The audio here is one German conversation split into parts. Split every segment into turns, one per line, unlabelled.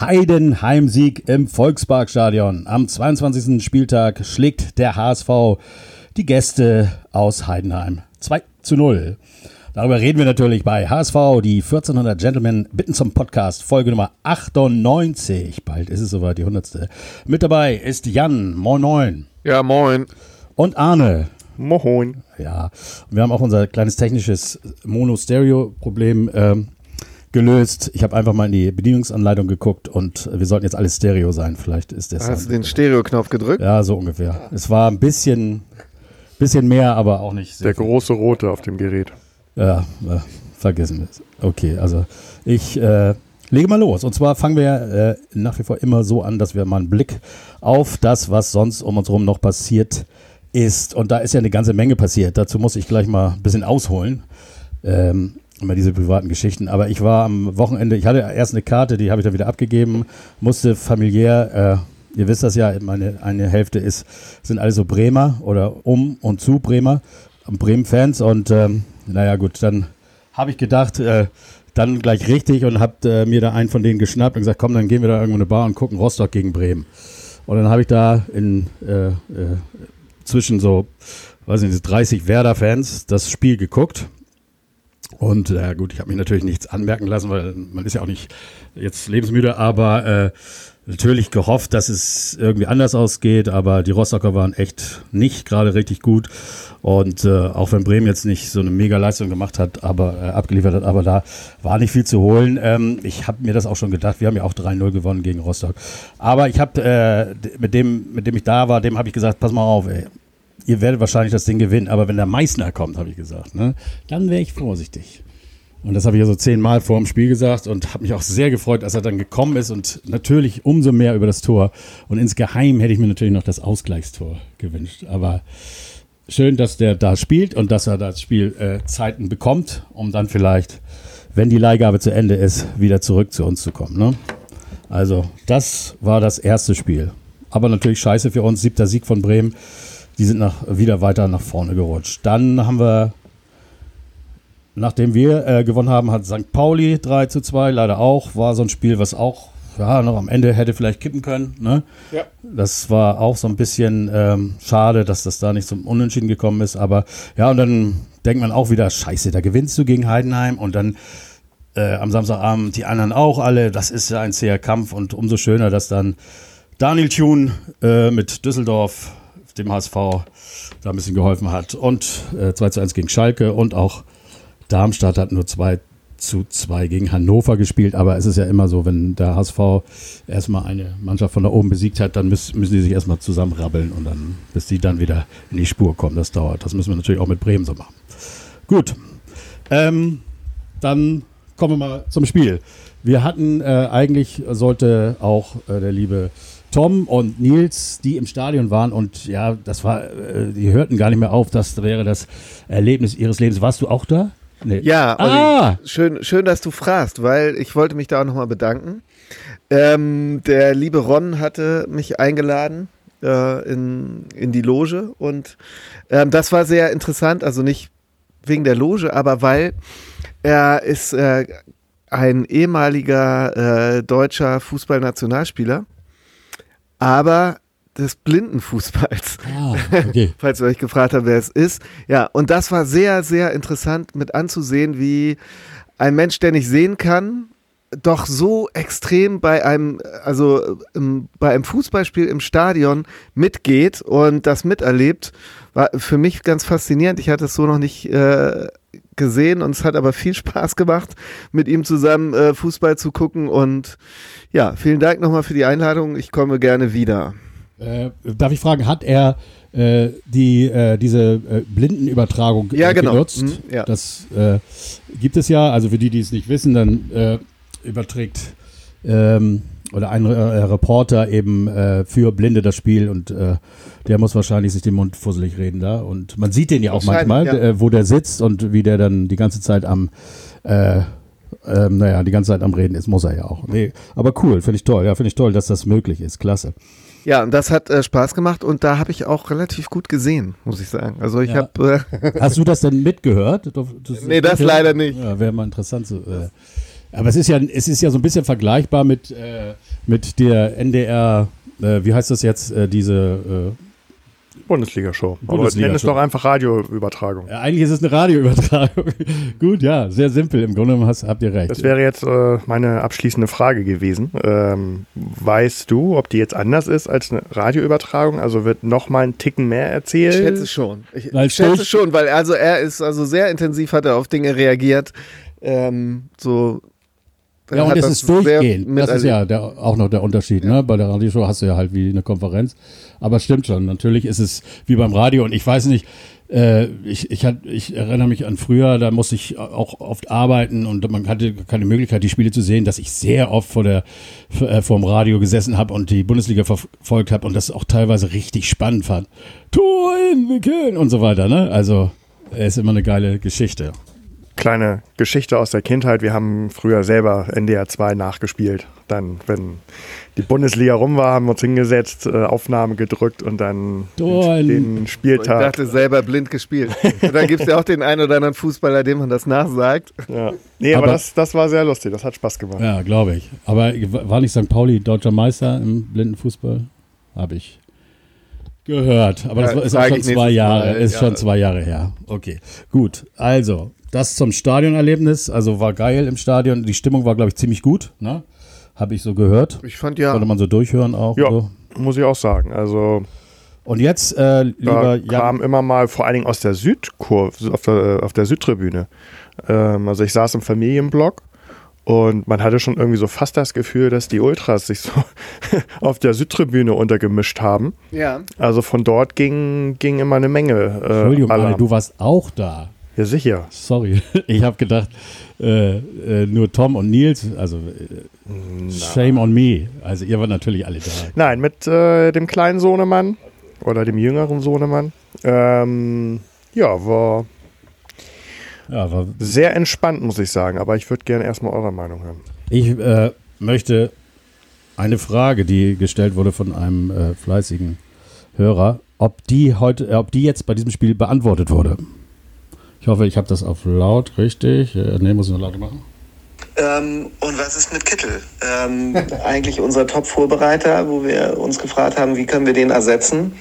Heidenheim-Sieg im Volksparkstadion. Am 22. Spieltag schlägt der HSV die Gäste aus Heidenheim 2 zu 0. Darüber reden wir natürlich bei HSV, die 1400 Gentlemen bitten zum Podcast, Folge Nummer 98. Bald ist es soweit, die 100. Mit dabei ist Jan, moin moin.
Ja, moin.
Und Arne.
Moin.
Ja, wir haben auch unser kleines technisches Mono-Stereo-Problem ähm, gelöst. Ich habe einfach mal in die Bedienungsanleitung geguckt und wir sollten jetzt alles Stereo sein. Vielleicht ist das.
Hast du den Stereo-Knopf gedrückt?
Ja, so ungefähr. Es war ein bisschen, bisschen mehr, aber auch nicht.
Der große rote auf dem Gerät.
Ja, äh, vergessen wir es. Okay, also ich äh, lege mal los. Und zwar fangen wir äh, nach wie vor immer so an, dass wir mal einen Blick auf das, was sonst um uns herum noch passiert ist. Und da ist ja eine ganze Menge passiert. Dazu muss ich gleich mal ein bisschen ausholen. Ähm, immer diese privaten Geschichten. Aber ich war am Wochenende, ich hatte erst eine Karte, die habe ich dann wieder abgegeben, musste familiär, äh, ihr wisst das ja, meine eine Hälfte ist, sind alle so Bremer oder um und zu Bremer, Bremen-Fans und ähm, naja gut, dann habe ich gedacht, äh, dann gleich richtig und habe äh, mir da einen von denen geschnappt und gesagt, komm, dann gehen wir da irgendwo in eine Bar und gucken Rostock gegen Bremen. Und dann habe ich da in äh, äh, zwischen so, weiß nicht, 30 Werder-Fans das Spiel geguckt und ja gut, ich habe mich natürlich nichts anmerken lassen, weil man ist ja auch nicht jetzt lebensmüde, aber äh, natürlich gehofft, dass es irgendwie anders ausgeht, aber die Rostocker waren echt nicht gerade richtig gut. Und äh, auch wenn Bremen jetzt nicht so eine Mega-Leistung gemacht hat, aber äh, abgeliefert hat, aber da war nicht viel zu holen. Ähm, ich habe mir das auch schon gedacht. Wir haben ja auch 3-0 gewonnen gegen Rostock. Aber ich habe äh, mit dem, mit dem ich da war, dem habe ich gesagt, pass mal auf, ey ihr werdet wahrscheinlich das Ding gewinnen, aber wenn der Meißner kommt, habe ich gesagt, ne, dann wäre ich vorsichtig. Und das habe ich ja so zehnmal vor dem Spiel gesagt und habe mich auch sehr gefreut, als er dann gekommen ist und natürlich umso mehr über das Tor. Und insgeheim hätte ich mir natürlich noch das Ausgleichstor gewünscht. Aber schön, dass der da spielt und dass er das Spiel äh, Zeiten bekommt, um dann vielleicht, wenn die Leihgabe zu Ende ist, wieder zurück zu uns zu kommen. Ne? Also, das war das erste Spiel. Aber natürlich scheiße für uns, siebter Sieg von Bremen. Die sind nach, wieder weiter nach vorne gerutscht. Dann haben wir, nachdem wir äh, gewonnen haben, hat St. Pauli 3 zu 2 leider auch. War so ein Spiel, was auch ja, noch am Ende hätte vielleicht kippen können. Ne? Ja. Das war auch so ein bisschen ähm, schade, dass das da nicht zum Unentschieden gekommen ist. Aber ja, und dann denkt man auch wieder, scheiße, da gewinnst du gegen Heidenheim und dann äh, am Samstagabend die anderen auch alle. Das ist ja ein zäher Kampf und umso schöner, dass dann Daniel Thune äh, mit Düsseldorf dem HSV da ein bisschen geholfen hat. Und äh, 2 zu 1 gegen Schalke und auch Darmstadt hat nur 2 zu 2 gegen Hannover gespielt. Aber es ist ja immer so, wenn der HSV erstmal eine Mannschaft von da oben besiegt hat, dann müssen, müssen die sich erstmal zusammenrabbeln und dann, bis die dann wieder in die Spur kommen. Das dauert. Das müssen wir natürlich auch mit Bremen so machen. Gut. Ähm, dann kommen wir mal zum Spiel. Wir hatten äh, eigentlich sollte auch äh, der liebe Tom und Nils, die im Stadion waren und ja, das war, äh, die hörten gar nicht mehr auf, das wäre das Erlebnis ihres Lebens. Warst du auch da?
Nee. Ja, ah. schön, schön, dass du fragst, weil ich wollte mich da auch nochmal bedanken. Ähm, der liebe Ron hatte mich eingeladen äh, in, in die Loge und ähm, das war sehr interessant, also nicht wegen der Loge, aber weil er ist äh, ein ehemaliger äh, deutscher Fußballnationalspieler aber des Blindenfußballs. Ah, okay. Falls ihr euch gefragt habt, wer es ist. Ja, und das war sehr, sehr interessant mit anzusehen, wie ein Mensch, der nicht sehen kann, doch so extrem bei einem, also im, bei einem Fußballspiel im Stadion mitgeht und das miterlebt, war für mich ganz faszinierend. Ich hatte es so noch nicht äh, gesehen und es hat aber viel Spaß gemacht, mit ihm zusammen äh, Fußball zu gucken und ja, vielen Dank nochmal für die Einladung. Ich komme gerne wieder.
Äh, darf ich fragen, hat er äh, die, äh, diese äh, Blindenübertragung
ja, genau.
genutzt?
Mhm, ja.
Das äh, gibt es ja. Also für die, die es nicht wissen, dann äh, überträgt ähm, oder ein Reporter eben für Blinde das Spiel und der muss wahrscheinlich sich den Mund fusselig reden da. Und man sieht den ja auch manchmal, ja. wo der sitzt und wie der dann die ganze Zeit am ähm, naja, die ganze Zeit am Reden ist, muss er ja auch. Nee, aber cool, finde ich toll. Ja, finde ich toll, dass das möglich ist. Klasse.
Ja, und das hat äh, Spaß gemacht und da habe ich auch relativ gut gesehen, muss ich sagen. Also ich ja. habe.
Äh Hast du das denn mitgehört?
Das, nee, das leider nicht.
Ja, wäre mal interessant zu. Äh, Aber es ist ja, es ist ja so ein bisschen vergleichbar mit, äh, mit der NDR, äh, wie heißt das jetzt, äh, diese äh,
Bundesliga-Show.
Bundesliga
nenn es doch einfach Radioübertragung.
Ja, eigentlich ist es eine Radioübertragung. Gut, ja, sehr simpel. Im Grunde hast, habt ihr recht.
Das wäre jetzt äh, meine abschließende Frage gewesen. Ähm, weißt du, ob die jetzt anders ist als eine Radioübertragung? Also wird noch mal ein Ticken mehr erzählt? Ich
schätze schon. Ich, ich schätze schon, weil also er ist also sehr intensiv hat er auf Dinge reagiert. Ähm, so
ja, und es ist durchgehend. Das ist ja der, auch noch der Unterschied. Ja. Ne? Bei der Radioshow hast du ja halt wie eine Konferenz. Aber stimmt schon. Natürlich ist es wie beim Radio. Und ich weiß nicht, äh, ich, ich, hat, ich erinnere mich an früher, da musste ich auch oft arbeiten und man hatte keine Möglichkeit, die Spiele zu sehen, dass ich sehr oft vor der äh, vor dem Radio gesessen habe und die Bundesliga verfolgt habe und das auch teilweise richtig spannend fand. Tor in Köln und so weiter. Ne? Also es ist immer eine geile Geschichte
kleine Geschichte aus der Kindheit. Wir haben früher selber NDR 2 nachgespielt. Dann, wenn die Bundesliga rum war, haben wir uns hingesetzt, äh, Aufnahme gedrückt und dann
Dorn. den Spieltag. Ich dachte selber blind gespielt. und dann gibt es ja auch den einen oder anderen Fußballer, dem man das nachsagt.
Ja. Nee, aber, aber das, das war sehr lustig. Das hat Spaß gemacht.
Ja, glaube ich. Aber war nicht St. Pauli deutscher Meister im blinden Fußball? Habe ich gehört. Aber ja, das ist auch schon zwei Jahre, ist ja. schon zwei Jahre her. Okay, gut. Also, das zum Stadionerlebnis. Also war geil im Stadion. Die Stimmung war, glaube ich, ziemlich gut. Ne? Habe ich so gehört.
Ich fand ja.
Konnte man so durchhören auch.
Ja,
so.
muss ich auch sagen. Also.
Und jetzt, äh, lieber
Jan. kam immer mal vor allen Dingen aus der Südkurve, auf der, auf der Südtribüne. Ähm, also ich saß im Familienblock und man hatte schon irgendwie so fast das Gefühl, dass die Ultras sich so auf der Südtribüne untergemischt haben.
Ja.
Also von dort ging, ging immer eine Menge.
Äh, Entschuldigung, Alarm. du warst auch da.
Ja, sicher.
Sorry, ich habe gedacht, äh, äh, nur Tom und Nils, also äh, shame on me. Also ihr wart natürlich alle da.
Nein, mit äh, dem kleinen Sohnemann oder dem jüngeren Sohnemann. Ähm, ja, war, ja, war sehr entspannt, muss ich sagen. Aber ich würde gerne erstmal eure Meinung hören.
Ich äh, möchte eine Frage, die gestellt wurde von einem fleißigen Hörer, ob die heute, ob die jetzt bei diesem Spiel beantwortet wurde. Ich hoffe, ich habe das auf laut, richtig. Äh, ne, muss ich noch lauter machen.
Ähm, und was ist mit Kittel? Ähm, eigentlich unser Top-Vorbereiter, wo wir uns gefragt haben, wie können wir den ersetzen?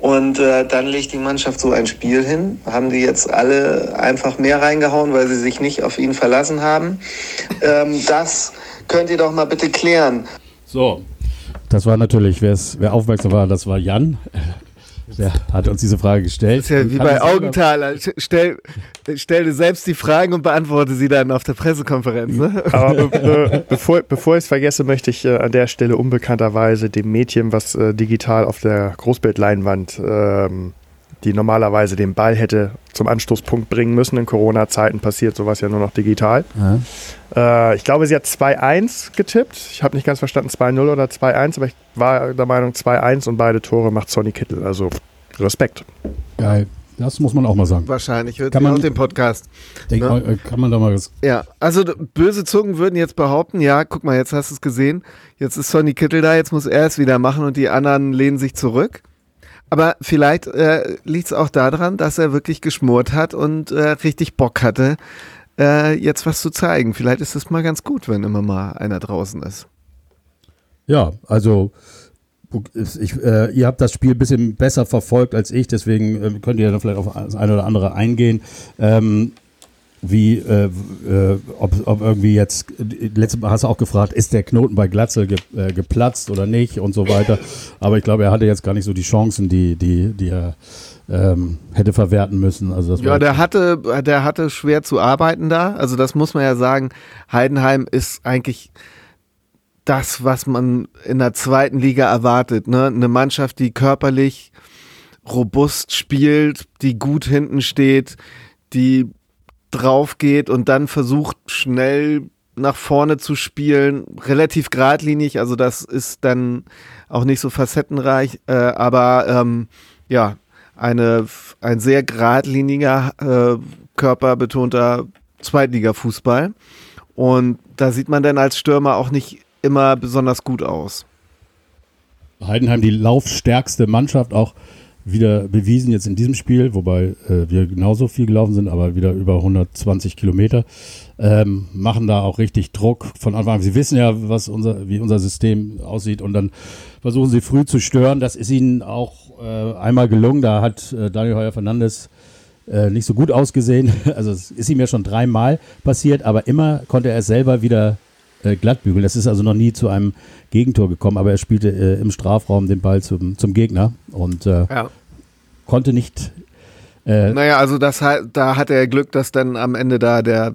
Und äh, dann legt die Mannschaft so ein Spiel hin. Haben die jetzt alle einfach mehr reingehauen, weil sie sich nicht auf ihn verlassen haben? Ähm, das könnt ihr doch mal bitte klären.
So, das war natürlich, wer aufmerksam war, das war Jan. Der hat uns diese Frage gestellt.
Das ist ja wie bei Augenthaler. Stell, stell dir selbst die Fragen und beantworte sie dann auf der Pressekonferenz. Ne?
Aber be bevor, bevor ich es vergesse, möchte ich äh, an der Stelle unbekannterweise dem Mädchen, was äh, digital auf der Großbildleinwand ähm, die normalerweise den Ball hätte zum Anstoßpunkt bringen müssen. In Corona-Zeiten passiert sowas ja nur noch digital. Ja. Äh, ich glaube, sie hat 2-1 getippt. Ich habe nicht ganz verstanden, 2-0 oder 2-1, aber ich war der Meinung 2-1 und beide Tore macht Sonny Kittel. Also Respekt.
Geil. Das muss man auch mal sagen.
Wahrscheinlich hört kann man auch den Podcast.
Denk, ne? Äh, kann man da mal was.
Ja, also böse Zungen würden jetzt behaupten, ja, guck mal, jetzt hast du es gesehen. Jetzt ist Sonny Kittel da, jetzt muss er es wieder machen und die anderen lehnen sich zurück. Aber vielleicht äh, liegt es auch daran, dass er wirklich geschmort hat und äh, richtig Bock hatte, äh, jetzt was zu zeigen. Vielleicht ist es mal ganz gut, wenn immer mal einer draußen ist.
Ja, also ich, äh, ihr habt das Spiel ein bisschen besser verfolgt als ich, deswegen äh, könnt ihr da vielleicht auf das eine oder andere eingehen. Ähm, wie, äh, äh, ob, ob irgendwie jetzt, letztes Mal hast du auch gefragt, ist der Knoten bei Glatzel ge, äh, geplatzt oder nicht und so weiter. Aber ich glaube, er hatte jetzt gar nicht so die Chancen, die, die, die er ähm, hätte verwerten müssen. Also das
ja, der hatte, der hatte schwer zu arbeiten da. Also das muss man ja sagen. Heidenheim ist eigentlich das, was man in der zweiten Liga erwartet. Ne? Eine Mannschaft, die körperlich robust spielt, die gut hinten steht, die drauf geht und dann versucht schnell nach vorne zu spielen, relativ geradlinig, also das ist dann auch nicht so facettenreich, äh, aber ähm, ja, eine, ein sehr geradliniger, äh, körperbetonter Zweitliga-Fußball. Und da sieht man dann als Stürmer auch nicht immer besonders gut aus.
Heidenheim die laufstärkste Mannschaft auch wieder bewiesen jetzt in diesem Spiel, wobei äh, wir genauso viel gelaufen sind, aber wieder über 120 Kilometer. Ähm, machen da auch richtig Druck von Anfang an. Sie wissen ja, was unser, wie unser System aussieht und dann versuchen sie früh zu stören. Das ist ihnen auch äh, einmal gelungen. Da hat äh, Daniel Heuer Fernandes äh, nicht so gut ausgesehen. Also es ist ihm ja schon dreimal passiert, aber immer konnte er es selber wieder äh, glattbügeln. Das ist also noch nie zu einem Gegentor gekommen, aber er spielte äh, im Strafraum den Ball zum, zum Gegner und äh, ja. konnte nicht.
Äh, naja, also das, da hatte er Glück, dass dann am Ende da der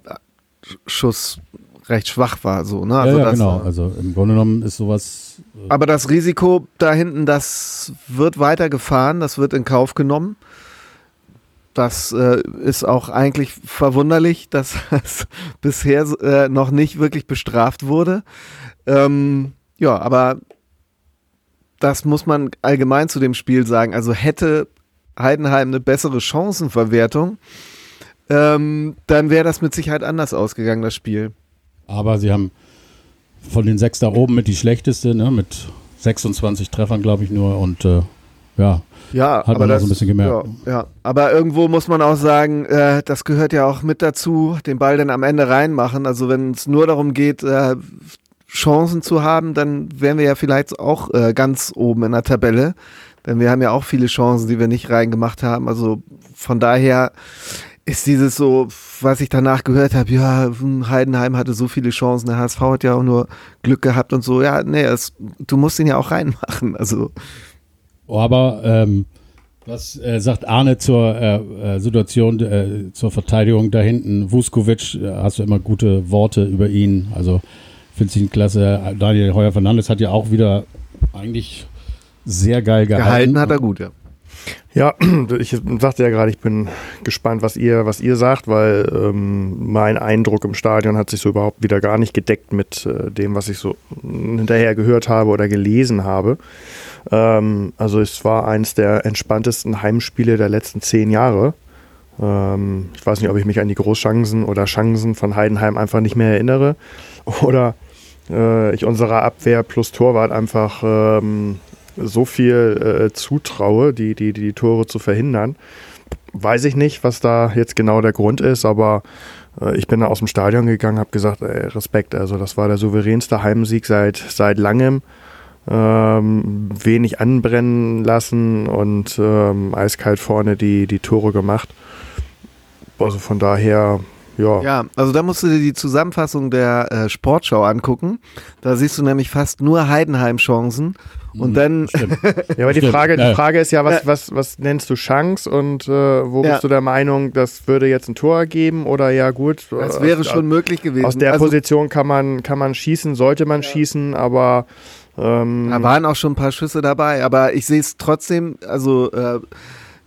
Schuss recht schwach war, so, ne?
Also ja, ja genau. Also im Grunde genommen ist sowas.
Äh, aber das Risiko da hinten, das wird weiter gefahren, das wird in Kauf genommen. Das äh, ist auch eigentlich verwunderlich, dass das bisher äh, noch nicht wirklich bestraft wurde. Ähm, ja, aber das muss man allgemein zu dem Spiel sagen. Also hätte Heidenheim eine bessere Chancenverwertung, ähm, dann wäre das mit Sicherheit anders ausgegangen, das Spiel.
Aber sie haben von den sechs da oben mit die schlechteste, ne, mit 26 Treffern, glaube ich, nur. Und äh, ja,
ja,
hat man das, so ein bisschen gemerkt.
Ja, ja, aber irgendwo muss man auch sagen, äh, das gehört ja auch mit dazu, den Ball dann am Ende reinmachen. Also wenn es nur darum geht, äh, Chancen zu haben, dann wären wir ja vielleicht auch äh, ganz oben in der Tabelle. Denn wir haben ja auch viele Chancen, die wir nicht reingemacht haben. Also von daher ist dieses so, was ich danach gehört habe, ja, hm, Heidenheim hatte so viele Chancen, der HSV hat ja auch nur Glück gehabt und so. Ja, nee, es, du musst ihn ja auch reinmachen. Also
aber ähm, was äh, sagt Arne zur äh, äh, Situation, äh, zur Verteidigung da hinten? Vuskovic, äh, hast du immer gute Worte über ihn. Also finde ich ihn klasse. Daniel Heuer Fernandes hat ja auch wieder eigentlich sehr geil gehalten.
Gehalten hat er gut, ja.
Ja, ich sagte ja gerade, ich bin gespannt, was ihr, was ihr sagt, weil ähm, mein Eindruck im Stadion hat sich so überhaupt wieder gar nicht gedeckt mit äh, dem, was ich so hinterher gehört habe oder gelesen habe. Ähm, also es war eines der entspanntesten Heimspiele der letzten zehn Jahre. Ähm, ich weiß nicht, ob ich mich an die Großchancen oder Chancen von Heidenheim einfach nicht mehr erinnere oder äh, ich unserer Abwehr plus Torwart einfach ähm, so viel äh, zutraue, die, die, die Tore zu verhindern. Weiß ich nicht, was da jetzt genau der Grund ist, aber äh, ich bin da aus dem Stadion gegangen, habe gesagt, ey, Respekt, also das war der souveränste Heimsieg seit, seit langem ähm, wenig anbrennen lassen und ähm, eiskalt vorne die, die Tore gemacht. Also von daher, ja.
Ja, also da musst du dir die Zusammenfassung der äh, Sportschau angucken. Da siehst du nämlich fast nur Heidenheim-Chancen. Und hm, dann.
ja, aber die Frage, die Frage ist ja, was, was, was nennst du Chance und äh, wo ja. bist du der Meinung, das würde jetzt ein Tor geben oder ja gut.
Das wäre aus, schon möglich gewesen.
Aus der also, Position kann man, kann man schießen, sollte man ja. schießen, aber
ähm, da waren auch schon ein paar Schüsse dabei, aber ich sehe es trotzdem, also äh,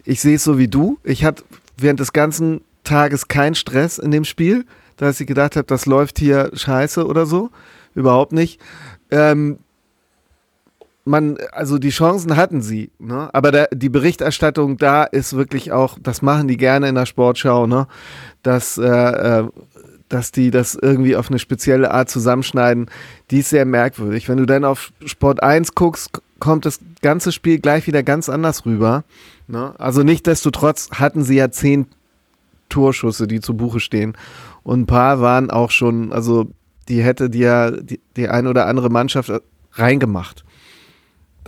ich sehe es so wie du. Ich hatte während des ganzen Tages keinen Stress in dem Spiel, dass ich gedacht habe, das läuft hier scheiße oder so. Überhaupt nicht. Ähm, man, also die Chancen hatten sie, ne? aber der, die Berichterstattung da ist wirklich auch, das machen die gerne in der Sportschau, ne? dass äh, äh dass die das irgendwie auf eine spezielle Art zusammenschneiden, die ist sehr merkwürdig. Wenn du dann auf Sport 1 guckst, kommt das ganze Spiel gleich wieder ganz anders rüber. Ne? Also nichtdestotrotz hatten sie ja zehn Torschüsse, die zu Buche stehen. Und ein paar waren auch schon, also die hätte die ja die, die eine oder andere Mannschaft reingemacht.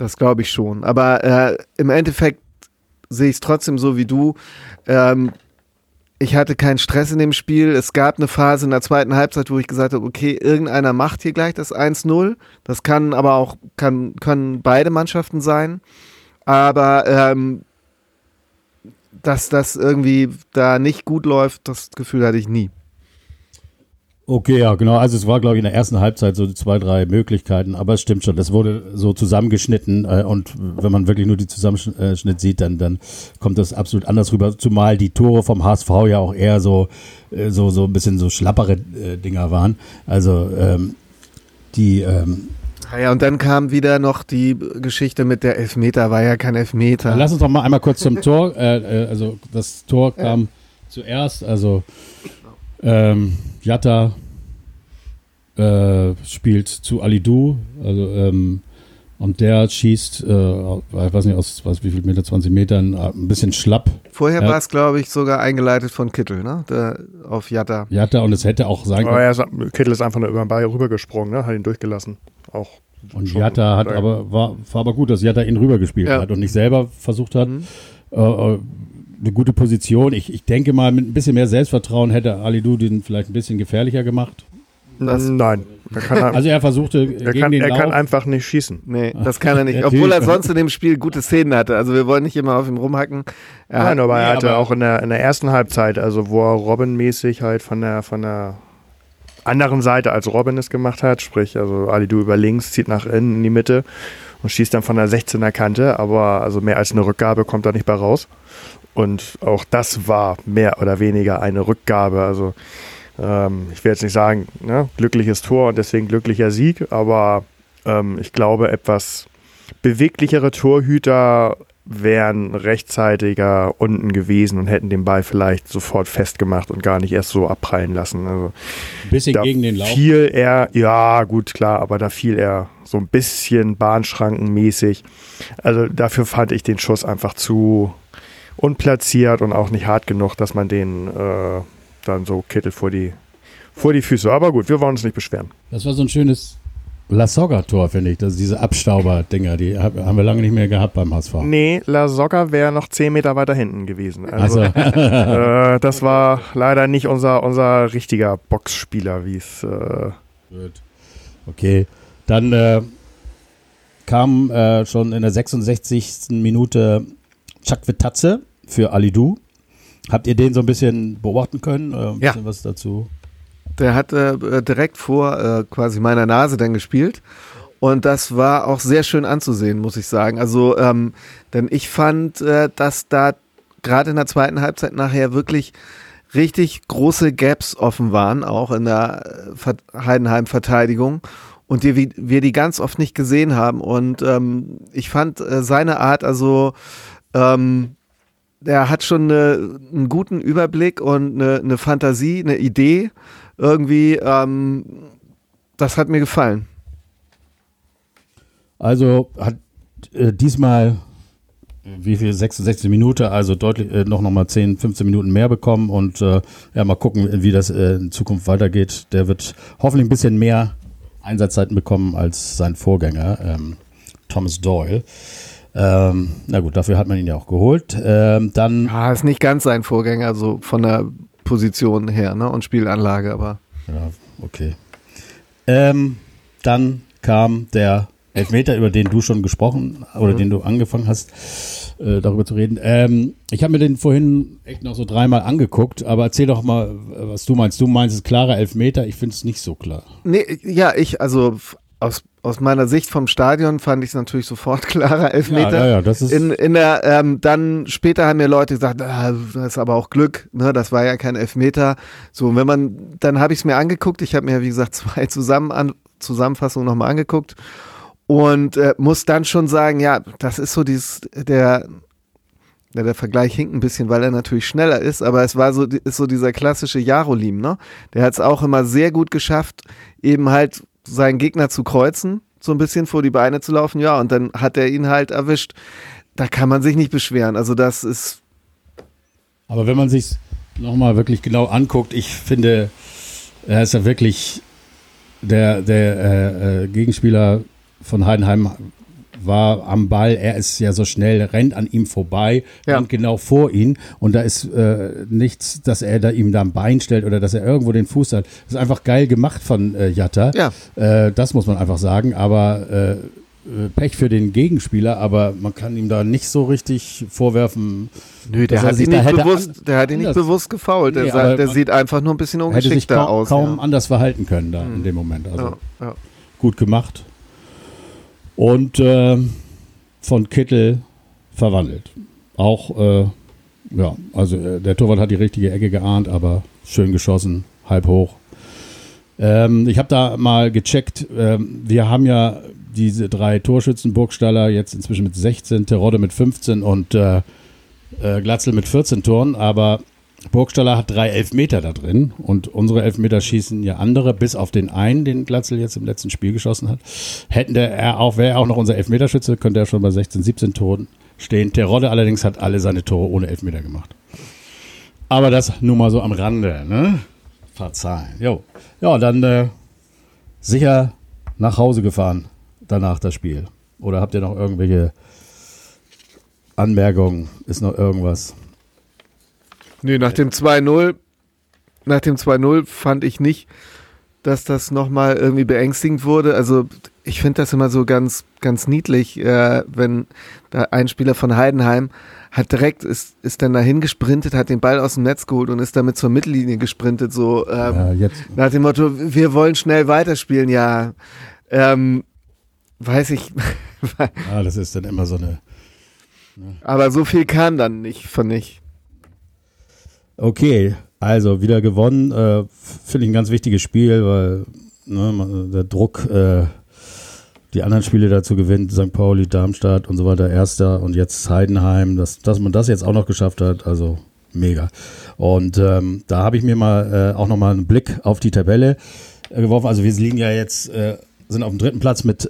Das glaube ich schon. Aber äh, im Endeffekt sehe ich es trotzdem so wie du. Ähm, ich hatte keinen Stress in dem Spiel. Es gab eine Phase in der zweiten Halbzeit, wo ich gesagt habe, okay, irgendeiner macht hier gleich das 1-0. Das kann aber auch, kann, können beide Mannschaften sein. Aber ähm, dass das irgendwie da nicht gut läuft, das Gefühl hatte ich nie.
Okay, ja, genau. Also es war, glaube ich, in der ersten Halbzeit so zwei, drei Möglichkeiten, aber es stimmt schon, das wurde so zusammengeschnitten äh, und wenn man wirklich nur die Zusammenschnitt sieht, dann, dann kommt das absolut anders rüber, zumal die Tore vom HSV ja auch eher so, äh, so, so ein bisschen so schlappere äh, Dinger waren. Also ähm, die ähm,
ah ja, und dann kam wieder noch die Geschichte mit der Elfmeter, war ja kein Elfmeter.
Lass uns doch mal einmal kurz zum Tor, äh, äh, also das Tor kam ja. zuerst, also ähm, Jatta äh, spielt zu Alidu, also ähm, Und der schießt, äh, ich weiß nicht, aus was, wie viel Meter, 20 Metern, äh, ein bisschen schlapp.
Vorher ja. war es, glaube ich, sogar eingeleitet von Kittel, ne? Der, auf Jatta.
Jatta und es hätte auch sein
können. Aber ja, Kittel ist einfach nur über den Ball rübergesprungen, ne? Hat ihn durchgelassen. Auch.
Und Jatta hat aber, war, war aber gut, dass Jatta ihn rübergespielt ja. hat und nicht selber versucht hat. Mhm. Äh, äh eine gute Position. Ich, ich denke mal, mit ein bisschen mehr Selbstvertrauen hätte Alidu den vielleicht ein bisschen gefährlicher gemacht.
Das Nein.
Er also er versuchte
er, kann, er kann, einfach nicht schießen.
Nee, das kann er nicht. Obwohl er sonst in dem Spiel gute Szenen hatte. Also wir wollen nicht immer auf ihm rumhacken.
Er Nein, aber er hatte aber auch in der, in der ersten Halbzeit, also wo er Robin-mäßig halt von der, von der anderen Seite als Robin es gemacht hat, sprich, also Ali Du über links, zieht nach innen in die Mitte und schießt dann von der 16er Kante, aber also mehr als eine Rückgabe kommt da nicht bei raus. Und auch das war mehr oder weniger eine Rückgabe. Also ähm, ich will jetzt nicht sagen, ne, glückliches Tor und deswegen glücklicher Sieg, aber ähm, ich glaube, etwas beweglichere Torhüter wären rechtzeitiger unten gewesen und hätten den Ball vielleicht sofort festgemacht und gar nicht erst so abprallen lassen. Also
ein bisschen gegen den Lauf.
Fiel er, ja, gut, klar, aber da fiel er so ein bisschen bahnschrankenmäßig. Also dafür fand ich den Schuss einfach zu unplatziert und auch nicht hart genug, dass man den äh, dann so Kittel vor die, vor die Füße. Aber gut, wir wollen uns nicht beschweren.
Das war so ein schönes La Soga-Tor, finde ich. Das, diese Abstauber-Dinger, die haben wir lange nicht mehr gehabt beim HSV.
Nee, La Soga wäre noch zehn Meter weiter hinten gewesen. Also, also. äh, das war leider nicht unser, unser richtiger Boxspieler, wie es. Äh
okay, dann äh, kam äh, schon in der 66. Minute Chuck Vitatze für Alidu. Habt ihr den so ein bisschen beobachten können? Äh, ein
ja.
bisschen was dazu?
Der hat äh, direkt vor äh, quasi meiner Nase dann gespielt. Und das war auch sehr schön anzusehen, muss ich sagen. Also, ähm, denn ich fand, äh, dass da gerade in der zweiten Halbzeit nachher wirklich richtig große Gaps offen waren, auch in der äh, Heidenheim-Verteidigung. Und die, wir die ganz oft nicht gesehen haben. Und ähm, ich fand äh, seine Art, also ähm, der hat schon eine, einen guten Überblick und eine, eine Fantasie, eine Idee. Irgendwie, ähm, das hat mir gefallen.
Also hat äh, diesmal wie viel 66 Minuten, also deutlich äh, noch noch mal 10, 15 Minuten mehr bekommen und äh, ja mal gucken, wie das äh, in Zukunft weitergeht. Der wird hoffentlich ein bisschen mehr Einsatzzeiten bekommen als sein Vorgänger ähm, Thomas Doyle. Ähm, na gut, dafür hat man ihn ja auch geholt. Ähm, dann.
Ja, ist nicht ganz sein Vorgänger, so von der Position her, ne? Und Spielanlage, aber.
Ja, okay. Ähm, dann kam der Elfmeter, über den du schon gesprochen oder mhm. den du angefangen hast, äh, darüber zu reden. Ähm, ich habe mir den vorhin echt noch so dreimal angeguckt, aber erzähl doch mal, was du meinst. Du meinst, es klarer Elfmeter. Ich finde es nicht so klar.
Nee, ja, ich, also aus, aus meiner Sicht vom Stadion fand ich es natürlich sofort klarer Elfmeter.
Ja, ja, ja, das ist
in, in der, ähm, dann später haben mir Leute gesagt, ah, das ist aber auch Glück, ne, das war ja kein Elfmeter. So, wenn man, dann habe ich es mir angeguckt, ich habe mir, wie gesagt, zwei zusammen an, Zusammenfassungen nochmal angeguckt und äh, muss dann schon sagen, ja, das ist so dieses, der, ja, der Vergleich hinkt ein bisschen, weil er natürlich schneller ist, aber es war so, ist so dieser klassische Jarolim, ne? Der hat es auch immer sehr gut geschafft, eben halt seinen Gegner zu kreuzen, so ein bisschen vor die Beine zu laufen, ja, und dann hat er ihn halt erwischt. Da kann man sich nicht beschweren. Also das ist.
Aber wenn man sich nochmal wirklich genau anguckt, ich finde, er ist ja wirklich der, der äh, äh, Gegenspieler von Heidenheim war am Ball, er ist ja so schnell, rennt an ihm vorbei, ja. rennt genau vor ihn und da ist äh, nichts, dass er da ihm da ein Bein stellt oder dass er irgendwo den Fuß hat. Das ist einfach geil gemacht von äh, Jatta.
Ja.
Äh, das muss man einfach sagen, aber äh, Pech für den Gegenspieler, aber man kann ihm da nicht so richtig vorwerfen.
Nö, der hat, ihn nicht bewusst, der hat ihn nicht bewusst gefault. Der, nee, sah, der sieht einfach nur ein bisschen ungeschickter
kaum,
aus.
kaum ja. anders verhalten können da mhm. in dem Moment. Also
ja,
gut gemacht und äh, von Kittel verwandelt. Auch, äh, ja, also äh, der Torwart hat die richtige Ecke geahnt, aber schön geschossen, halb hoch. Ähm, ich habe da mal gecheckt, ähm, wir haben ja diese drei Torschützen, Burgstaller jetzt inzwischen mit 16, Terodde mit 15 und äh, äh, Glatzel mit 14 Toren, aber Burgstaller hat drei Elfmeter da drin und unsere Elfmeter schießen ja andere, bis auf den einen, den Glatzel jetzt im letzten Spiel geschossen hat. Hätten der er auch, wäre er auch noch unser Elfmeterschütze, könnte er schon bei 16, 17 Toren stehen. Terodde allerdings hat alle seine Tore ohne Elfmeter gemacht. Aber das nur mal so am Rande, ne? Verzeihen. Jo. Ja, dann äh, sicher nach Hause gefahren danach das Spiel. Oder habt ihr noch irgendwelche Anmerkungen? Ist noch irgendwas?
Nee, nach dem 2-0, nach dem 2-0 fand ich nicht, dass das nochmal irgendwie beängstigend wurde. Also ich finde das immer so ganz, ganz niedlich, äh, wenn da ein Spieler von Heidenheim hat direkt, ist, ist dann dahin gesprintet, hat den Ball aus dem Netz geholt und ist damit zur Mittellinie gesprintet, so ähm, ja, jetzt. nach dem Motto, wir wollen schnell weiterspielen, ja. Ähm, weiß ich.
ja, das ist dann immer so eine.
Ne? Aber so viel kam dann nicht, fand ich.
Okay, also wieder gewonnen. Äh, Finde ich ein ganz wichtiges Spiel, weil ne, der Druck, äh, die anderen Spiele dazu gewinnt, St. Pauli, Darmstadt und so weiter, Erster und jetzt Heidenheim, dass, dass man das jetzt auch noch geschafft hat, also mega. Und ähm, da habe ich mir mal äh, auch nochmal einen Blick auf die Tabelle äh, geworfen. Also wir liegen ja jetzt, äh, sind auf dem dritten Platz mit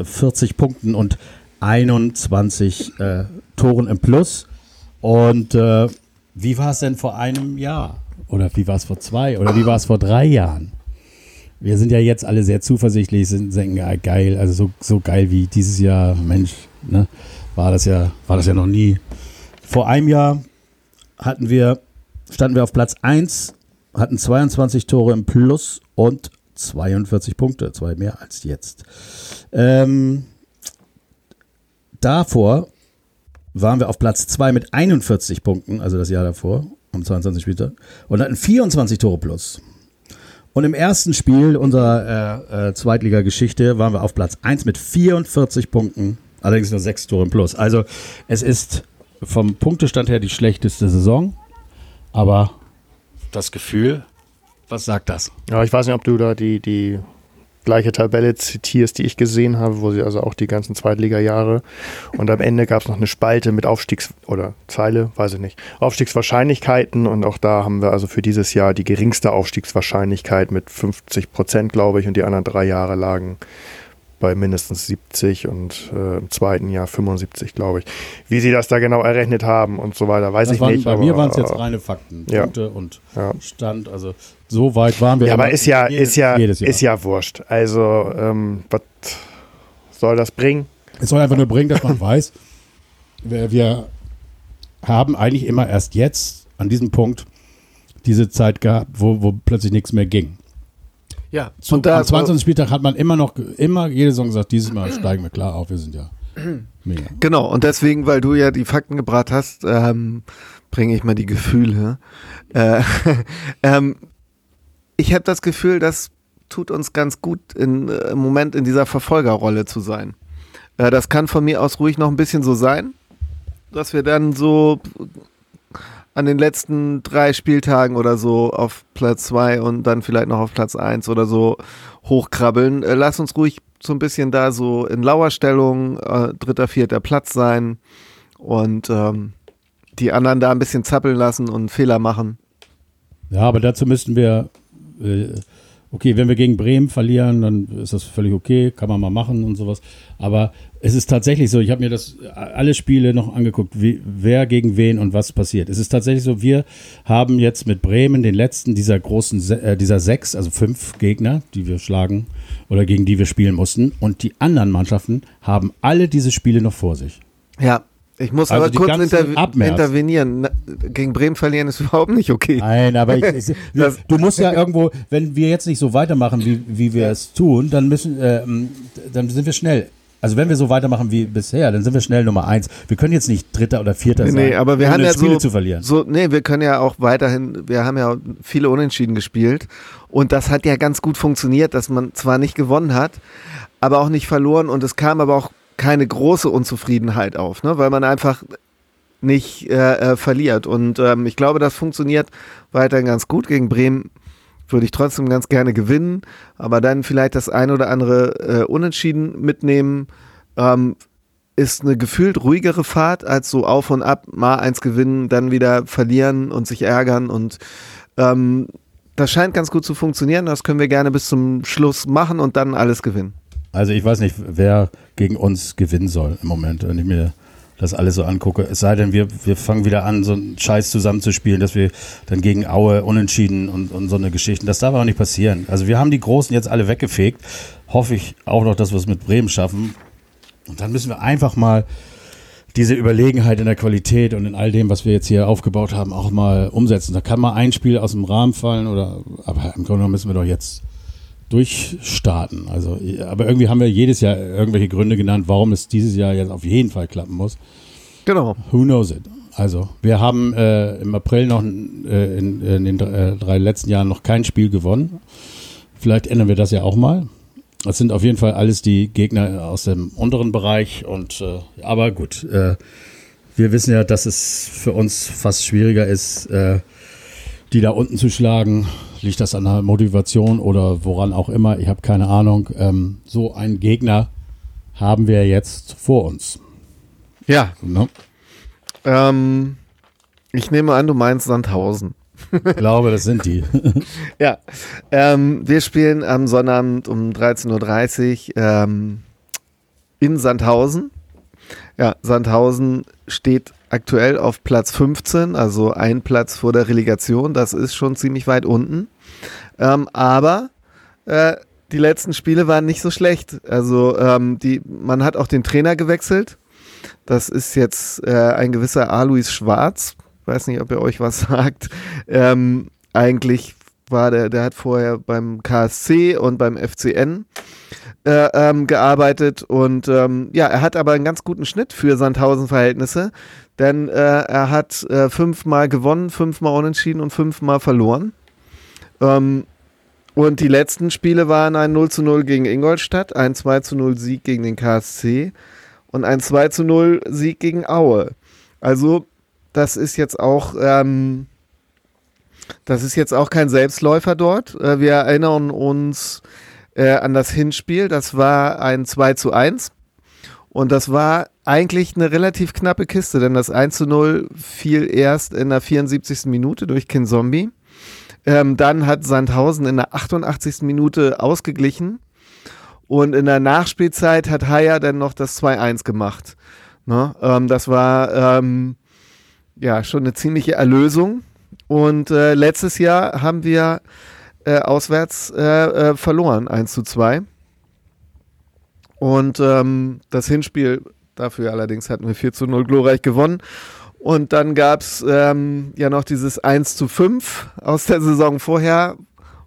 40 äh, Punkten und 21 äh, Toren im Plus. Und äh, wie war es denn vor einem Jahr? Oder wie war es vor zwei? Oder wie war es vor drei Jahren? Wir sind ja jetzt alle sehr zuversichtlich, sind denken, ja, geil, also so, so geil wie dieses Jahr, Mensch, ne, war das ja, war das ja noch nie. Vor einem Jahr hatten wir, standen wir auf Platz 1, hatten 22 Tore im Plus und 42 Punkte, zwei mehr als jetzt. Ähm, davor waren wir auf Platz 2 mit 41 Punkten, also das Jahr davor, am 22 Spieltag, und hatten 24 Tore plus. Und im ersten Spiel unserer äh, äh, Zweitliga-Geschichte waren wir auf Platz 1 mit 44 Punkten, allerdings nur 6 Tore plus. Also es ist vom Punktestand her die schlechteste Saison, aber das Gefühl, was sagt das?
Ja, ich weiß nicht, ob du da die, die gleiche Tabelle zitierst, die ich gesehen habe, wo sie also auch die ganzen Zweitliga-Jahre und am Ende gab es noch eine Spalte mit Aufstiegs- oder Zeile, weiß ich nicht, Aufstiegswahrscheinlichkeiten und auch da haben wir also für dieses Jahr die geringste Aufstiegswahrscheinlichkeit mit 50 Prozent, glaube ich, und die anderen drei Jahre lagen bei mindestens 70 und äh, im zweiten Jahr 75, glaube ich. Wie sie das da genau errechnet haben und so weiter, weiß das ich
waren,
nicht.
Bei aber, mir waren es jetzt reine Fakten, ja. Punkte und ja. Stand. Also so weit waren wir.
Ja, aber ist ja, jedes, ist ja, ist ja wurscht. Also ähm, was soll das bringen?
Es soll einfach nur bringen, dass man weiß, wir haben eigentlich immer erst jetzt an diesem Punkt diese Zeit gehabt, wo, wo plötzlich nichts mehr ging. Ja, Zu, und da am 20. Spieltag hat man immer noch, immer jede Saison gesagt, dieses Mal steigen wir klar auf, wir sind ja
mega. Genau, und deswegen, weil du ja die Fakten gebracht hast, ähm, bringe ich mal die Gefühle. Äh, ähm, ich habe das Gefühl, das tut uns ganz gut in, äh, im Moment in dieser Verfolgerrolle zu sein. Äh, das kann von mir aus ruhig noch ein bisschen so sein, dass wir dann so an den letzten drei Spieltagen oder so auf Platz zwei und dann vielleicht noch auf Platz eins oder so hochkrabbeln. Äh, lass uns ruhig so ein bisschen da so in Lauerstellung, äh, dritter, vierter Platz sein und ähm, die anderen da ein bisschen zappeln lassen und Fehler machen.
Ja, aber dazu müssten wir äh, okay, wenn wir gegen Bremen verlieren, dann ist das völlig okay, kann man mal machen und sowas. Aber es ist tatsächlich so, ich habe mir das alle Spiele noch angeguckt, wie, wer gegen wen und was passiert. Es ist tatsächlich so, wir haben jetzt mit Bremen den letzten dieser großen, äh, dieser sechs, also fünf Gegner, die wir schlagen oder gegen die wir spielen mussten. Und die anderen Mannschaften haben alle diese Spiele noch vor sich.
Ja, ich muss also aber kurz inter intervenieren. Gegen Bremen verlieren ist überhaupt nicht okay.
Nein, aber ich, ich, du musst ja irgendwo, wenn wir jetzt nicht so weitermachen, wie, wie wir es tun, dann müssen, äh, dann sind wir schnell. Also wenn wir so weitermachen wie bisher, dann sind wir schnell Nummer eins. Wir können jetzt nicht Dritter oder Vierter sein,
nee, aber wir haben ja
Spiele
so,
zu verlieren.
So, nee, wir können ja auch weiterhin, wir haben ja viele Unentschieden gespielt und das hat ja ganz gut funktioniert, dass man zwar nicht gewonnen hat, aber auch nicht verloren und es kam aber auch keine große Unzufriedenheit auf, ne? weil man einfach nicht äh, äh, verliert. Und ähm, ich glaube, das funktioniert weiterhin ganz gut. Gegen Bremen würde ich trotzdem ganz gerne gewinnen, aber dann vielleicht das ein oder andere äh, Unentschieden mitnehmen. Ähm, ist eine gefühlt ruhigere Fahrt als so auf und ab, mal eins gewinnen, dann wieder verlieren und sich ärgern und ähm, das scheint ganz gut zu funktionieren. Das können wir gerne bis zum Schluss machen und dann alles gewinnen.
Also ich weiß nicht, wer gegen uns gewinnen soll im Moment, wenn ich mir das alles so angucke. Es sei denn, wir, wir fangen wieder an, so einen Scheiß zusammenzuspielen, dass wir dann gegen Aue unentschieden und, und so eine Geschichte. Das darf auch nicht passieren. Also wir haben die Großen jetzt alle weggefegt. Hoffe ich auch noch, dass wir es mit Bremen schaffen. Und dann müssen wir einfach mal diese Überlegenheit in der Qualität und in all dem, was wir jetzt hier aufgebaut haben, auch mal umsetzen. Da kann mal ein Spiel aus dem Rahmen fallen oder, aber im Grunde genommen müssen wir doch jetzt durchstarten. Also, aber irgendwie haben wir jedes Jahr irgendwelche Gründe genannt, warum es dieses Jahr jetzt auf jeden Fall klappen muss.
Genau.
Who knows it? Also, wir haben äh, im April noch äh, in, in, den drei, äh, drei letzten Jahren noch kein Spiel gewonnen. Vielleicht ändern wir das ja auch mal. Das sind auf jeden Fall alles die Gegner aus dem unteren Bereich. Und äh, aber gut, äh, wir wissen ja, dass es für uns fast schwieriger ist, äh, die da unten zu schlagen. Liegt das an der Motivation oder woran auch immer? Ich habe keine Ahnung. Ähm, so einen Gegner haben wir jetzt vor uns.
Ja. Ne? Ähm, ich nehme an, du meinst Sandhausen.
Ich glaube, das sind die.
ja. Ähm, wir spielen am Sonnabend um 13.30 Uhr ähm, in Sandhausen. Ja, Sandhausen steht aktuell auf Platz 15, also ein Platz vor der Relegation. Das ist schon ziemlich weit unten. Ähm, aber äh, die letzten Spiele waren nicht so schlecht. Also ähm, die, man hat auch den Trainer gewechselt. Das ist jetzt äh, ein gewisser Alois Schwarz weiß nicht, ob er euch was sagt. Ähm, eigentlich war der, der hat vorher beim KSC und beim FCN äh, ähm, gearbeitet und ähm, ja, er hat aber einen ganz guten Schnitt für Sandhausen-Verhältnisse, denn äh, er hat äh, fünfmal gewonnen, fünfmal unentschieden und fünfmal verloren. Ähm, und die letzten Spiele waren ein 0 zu 0 gegen Ingolstadt, ein 2 zu 0 Sieg gegen den KSC und ein 2 zu 0 Sieg gegen Aue. Also das ist jetzt auch, ähm, das ist jetzt auch kein Selbstläufer dort. Äh, wir erinnern uns äh, an das Hinspiel. Das war ein 2 zu 1. Und das war eigentlich eine relativ knappe Kiste, denn das 1 zu 0 fiel erst in der 74. Minute durch Kin Zombie. Ähm, dann hat Sandhausen in der 88. Minute ausgeglichen. Und in der Nachspielzeit hat Haya dann noch das 2-1 gemacht. Ne? Ähm, das war ähm, ja schon eine ziemliche Erlösung. Und äh, letztes Jahr haben wir äh, auswärts äh, äh verloren, 1 zu 2. Und ähm, das Hinspiel dafür allerdings hatten wir 4 zu 0 glorreich gewonnen. Und dann gab es ähm, ja noch dieses 1 zu 5 aus der Saison vorher,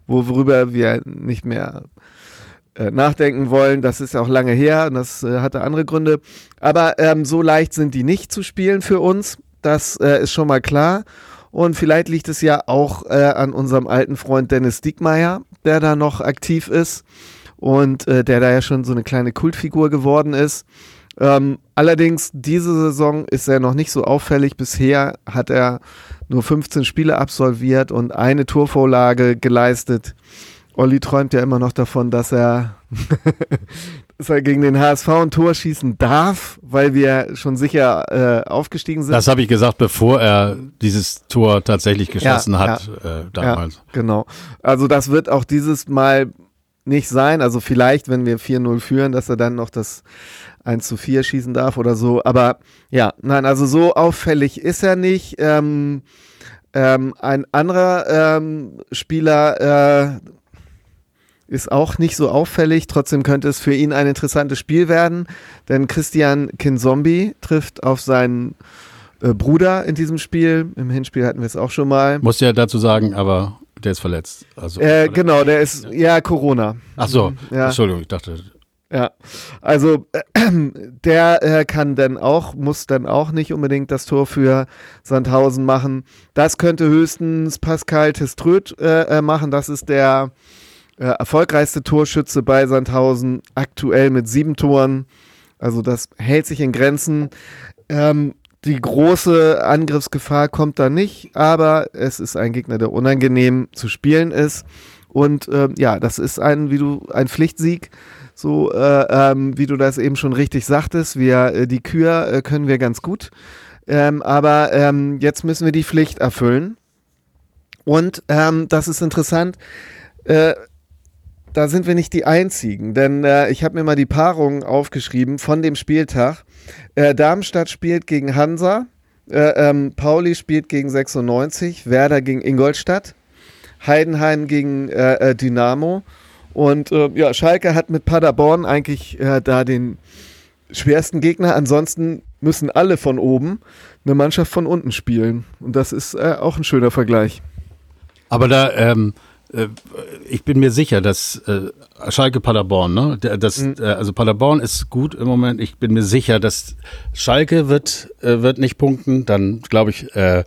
worüber wir nicht mehr äh, nachdenken wollen. Das ist auch lange her und das äh, hatte andere Gründe. Aber ähm, so leicht sind die nicht zu spielen für uns. Das äh, ist schon mal klar. Und vielleicht liegt es ja auch äh, an unserem alten Freund Dennis Diekmeyer, der da noch aktiv ist und äh, der da ja schon so eine kleine Kultfigur geworden ist. Ähm, allerdings, diese Saison ist er noch nicht so auffällig. Bisher hat er nur 15 Spiele absolviert und eine Torvorlage geleistet. Olli träumt ja immer noch davon, dass er, dass er gegen den HSV ein Tor schießen darf, weil wir schon sicher äh, aufgestiegen sind.
Das habe ich gesagt, bevor er dieses Tor tatsächlich geschossen ja, hat ja, äh, damals.
Ja, genau. Also das wird auch dieses Mal nicht sein. Also vielleicht, wenn wir 4-0 führen, dass er dann noch das 1 zu 4 schießen darf oder so. Aber ja, nein, also so auffällig ist er nicht. Ähm, ähm, ein anderer ähm, Spieler, äh, ist auch nicht so auffällig. Trotzdem könnte es für ihn ein interessantes Spiel werden, denn Christian Kinzombie trifft auf seinen äh, Bruder in diesem Spiel. Im Hinspiel hatten wir es auch schon mal.
Muss ja dazu sagen, aber der ist verletzt. Also,
äh, genau, der ist, ja, Corona.
Ach so, ja. Entschuldigung, ich dachte.
Ja, also äh, der äh, kann dann auch, muss dann auch nicht unbedingt das Tor für Sandhausen machen. Das könnte höchstens Pascal Teströth äh, äh, machen. Das ist der äh, erfolgreichste Torschütze bei Sandhausen, aktuell mit sieben Toren. Also das hält sich in Grenzen. Ähm, die große Angriffsgefahr kommt da nicht, aber es ist ein Gegner, der unangenehm zu spielen ist. Und ähm, ja, das ist ein, wie du, ein Pflichtsieg So äh, ähm, wie du das eben schon richtig sagtest, wir äh, die Kür äh, können wir ganz gut. Ähm, aber ähm, jetzt müssen wir die Pflicht erfüllen. Und ähm, das ist interessant. Da sind wir nicht die Einzigen, denn äh, ich habe mir mal die Paarungen aufgeschrieben von dem Spieltag. Äh, Darmstadt spielt gegen Hansa, äh, ähm, Pauli spielt gegen 96, Werder gegen Ingolstadt, Heidenheim gegen äh, äh, Dynamo und äh, ja, Schalke hat mit Paderborn eigentlich da den schwersten Gegner. Ansonsten müssen alle von oben eine Mannschaft von unten spielen und das ist auch ein schöner Vergleich.
Aber da ähm äh, ich bin mir sicher, dass äh, Schalke Paderborn, ne? Das, mhm. äh, also Paderborn ist gut im Moment. Ich bin mir sicher, dass Schalke wird äh, wird nicht punkten. Dann glaube ich äh,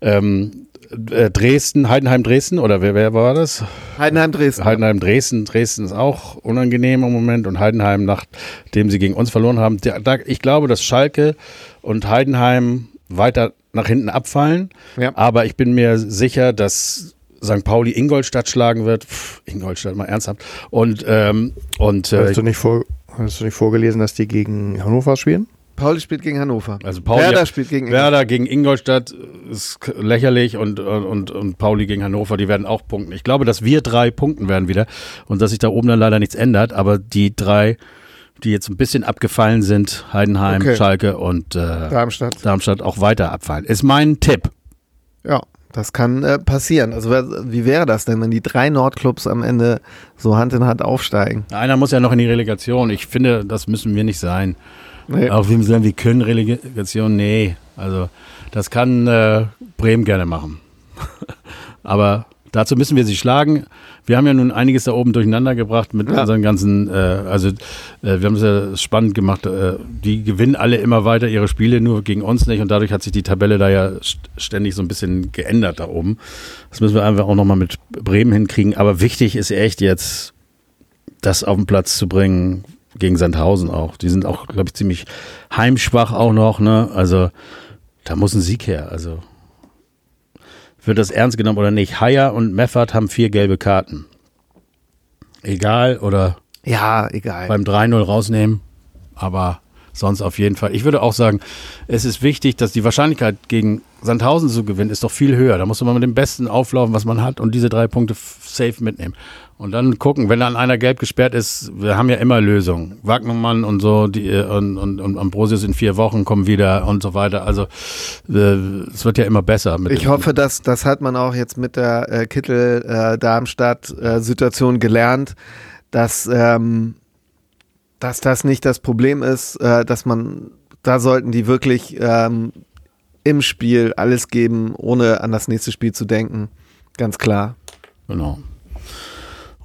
ähm, äh, Dresden, Heidenheim Dresden oder wer, wer war das?
Heidenheim Dresden.
Heidenheim Dresden. Dresden ist auch unangenehm im Moment und Heidenheim, nachdem sie gegen uns verloren haben. Ich glaube, dass Schalke und Heidenheim weiter nach hinten abfallen. Ja. Aber ich bin mir sicher, dass St. Pauli Ingolstadt schlagen wird. Pff, Ingolstadt, mal ernsthaft. Und, ähm, und
äh, hast, du nicht vor, hast du nicht vorgelesen, dass die gegen Hannover spielen?
Pauli spielt gegen Hannover.
Also Pauli, Werder spielt gegen Ingolstadt. Werder gegen Ingolstadt ist lächerlich und, und, und Pauli gegen Hannover, die werden auch punkten. Ich glaube, dass wir drei punkten werden wieder und dass sich da oben dann leider nichts ändert, aber die drei, die jetzt ein bisschen abgefallen sind, Heidenheim, okay. Schalke und äh, Darmstadt. Darmstadt auch weiter abfallen. Ist mein Tipp.
Ja. Das kann äh, passieren. Also wie wäre das denn, wenn die drei Nordclubs am Ende so Hand in Hand aufsteigen?
Einer muss ja noch in die Relegation. Ich finde, das müssen wir nicht sein. Nee. Auch wir sagen, wir können Relegation. Nee, also das kann äh, Bremen gerne machen. Aber dazu müssen wir sie schlagen wir haben ja nun einiges da oben durcheinander gebracht mit ja. unseren ganzen, äh, also äh, wir haben es ja spannend gemacht. Äh, die gewinnen alle immer weiter ihre Spiele, nur gegen uns nicht. Und dadurch hat sich die Tabelle da ja ständig so ein bisschen geändert da oben. Das müssen wir einfach auch nochmal mit Bremen hinkriegen. Aber wichtig ist echt jetzt, das auf den Platz zu bringen, gegen Sandhausen auch. Die sind auch, glaube ich, ziemlich heimschwach auch noch, ne? Also da muss ein Sieg her. Also wird das ernst genommen oder nicht? Haier und Meffert haben vier gelbe Karten. Egal oder
ja, egal.
Beim 3-0 rausnehmen, aber sonst auf jeden Fall. Ich würde auch sagen, es ist wichtig, dass die Wahrscheinlichkeit gegen Sandhausen zu gewinnen ist doch viel höher. Da muss man mit dem Besten auflaufen, was man hat und diese drei Punkte safe mitnehmen. Und dann gucken, wenn dann einer gelb gesperrt ist, wir haben ja immer Lösungen. Wagnermann und so, die und, und, und Ambrosius in vier Wochen kommen wieder und so weiter. Also äh, es wird ja immer besser.
ich hoffe, dass das hat man auch jetzt mit der äh, Kittel-Darmstadt-Situation äh, gelernt, dass, ähm, dass das nicht das Problem ist, äh, dass man, da sollten die wirklich ähm, im Spiel alles geben, ohne an das nächste Spiel zu denken. Ganz klar.
Genau.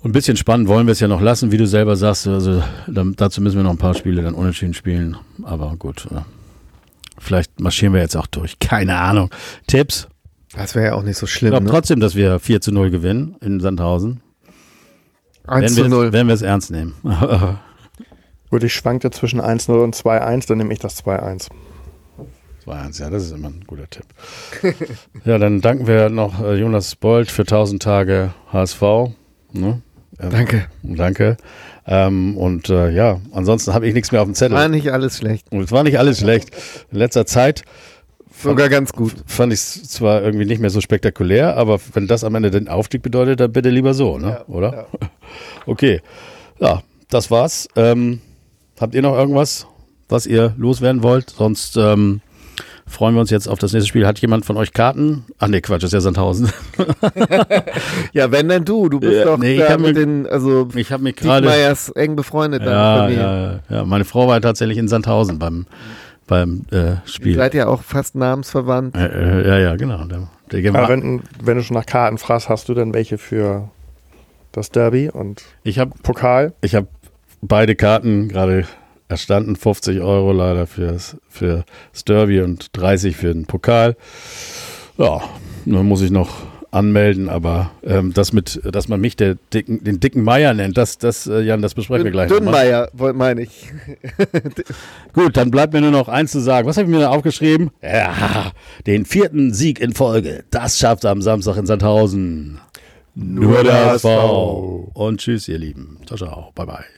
Und ein bisschen spannend wollen wir es ja noch lassen, wie du selber sagst. Also dann, dazu müssen wir noch ein paar Spiele dann unentschieden spielen. Aber gut, ja. vielleicht marschieren wir jetzt auch durch. Keine Ahnung. Tipps?
Das wäre ja auch nicht so schlimm.
Ich glaube ne? trotzdem, dass wir 4 zu 0 gewinnen in Sandhausen. 1 zu 0. Wenn wir es ernst nehmen.
gut, ich schwankte zwischen 1-0 und 2-1, dann nehme ich das 2-1.
2-1, ja, das ist immer ein guter Tipp. ja, dann danken wir noch äh, Jonas Bold für 1000 Tage HSV. Ne?
Ähm, danke.
Danke. Ähm, und äh, ja, ansonsten habe ich nichts mehr auf dem Zettel.
War nicht alles schlecht.
Und es war nicht alles schlecht. In letzter Zeit
Sogar ganz gut.
Fand ich es zwar irgendwie nicht mehr so spektakulär, aber wenn das am Ende den Aufstieg bedeutet, dann bitte lieber so, ne? Ja, oder? Ja. Okay. Ja, das war's. Ähm, habt ihr noch irgendwas, was ihr loswerden wollt? Sonst ähm, freuen wir uns jetzt auf das nächste Spiel. Hat jemand von euch Karten? Ach nee, Quatsch, das ist ja Sandhausen.
ja, wenn denn du. Du bist ja, doch nee, da mit den, also
ich habe mich gerade
eng befreundet.
Ja, ja, ja, meine Frau war tatsächlich in Sandhausen beim beim äh, Spiel. Ihr
seid ja auch fast namensverwandt.
Äh, äh, ja, ja, genau. Der,
der Aber wenn, wenn du schon nach Karten fragst, hast du denn welche für das Derby und
ich hab, Pokal? Ich habe beide Karten gerade erstanden 50 Euro leider fürs, für das Derby und 30 für den Pokal. Ja, dann muss ich noch anmelden, aber ähm, das mit, dass man mich der dicken, den dicken Meier nennt, das, das, äh, Jan, das besprechen wir gleich.
Dünnmeier, meine ich.
Gut, dann bleibt mir nur noch eins zu sagen. Was habe ich mir da aufgeschrieben? Ja, den vierten Sieg in Folge. Das schafft am Samstag in Sandhausen. Nur, Nur der SV. Und tschüss, ihr Lieben. Ciao, ciao. Bye, bye.